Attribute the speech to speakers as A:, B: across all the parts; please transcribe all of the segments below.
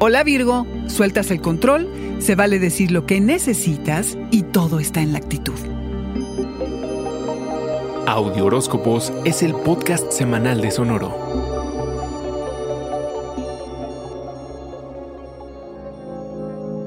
A: Hola Virgo, sueltas el control, se vale decir lo que necesitas y todo está en la actitud.
B: Audio Horóscopos es el podcast semanal de Sonoro.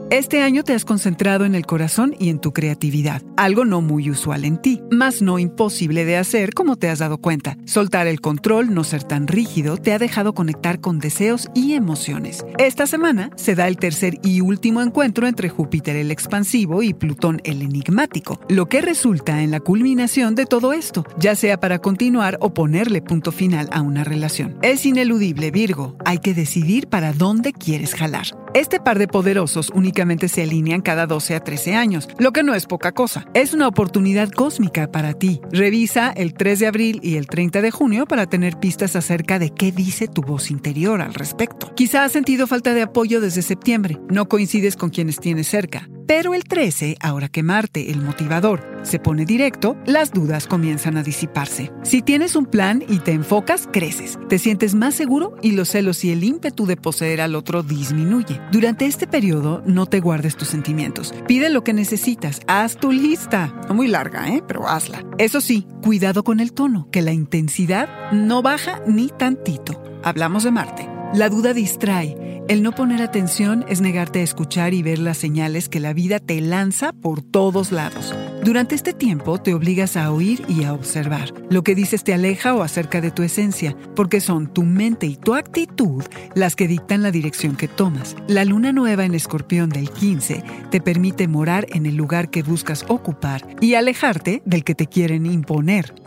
A: Este año te has concentrado en el corazón y en tu creatividad, algo no muy usual en ti, más no imposible de hacer como te has dado cuenta. Soltar el control, no ser tan rígido, te ha dejado conectar con deseos y emociones. Esta semana se da el tercer y último encuentro entre Júpiter el expansivo y Plutón el enigmático, lo que resulta en la culminación de todo esto, ya sea para continuar o ponerle punto final a una relación. Es ineludible, Virgo, hay que decidir para dónde quieres jalar. Este par de poderosos únicamente se alinean cada 12 a 13 años, lo que no es poca cosa. Es una oportunidad cósmica para ti. Revisa el 3 de abril y el 30 de junio para tener pistas acerca de qué dice tu voz interior al respecto. Quizá has sentido falta de apoyo desde septiembre, no coincides con quienes tienes cerca. Pero el 13, ahora que Marte, el motivador, se pone directo, las dudas comienzan a disiparse. Si tienes un plan y te enfocas, creces. Te sientes más seguro y los celos y el ímpetu de poseer al otro disminuye. Durante este periodo, no te guardes tus sentimientos. Pide lo que necesitas. Haz tu lista. No muy larga, ¿eh? Pero hazla. Eso sí, cuidado con el tono, que la intensidad no baja ni tantito. Hablamos de Marte. La duda distrae. El no poner atención es negarte a escuchar y ver las señales que la vida te lanza por todos lados. Durante este tiempo te obligas a oír y a observar. Lo que dices te aleja o acerca de tu esencia, porque son tu mente y tu actitud las que dictan la dirección que tomas. La luna nueva en escorpión del 15 te permite morar en el lugar que buscas ocupar y alejarte del que te quieren imponer.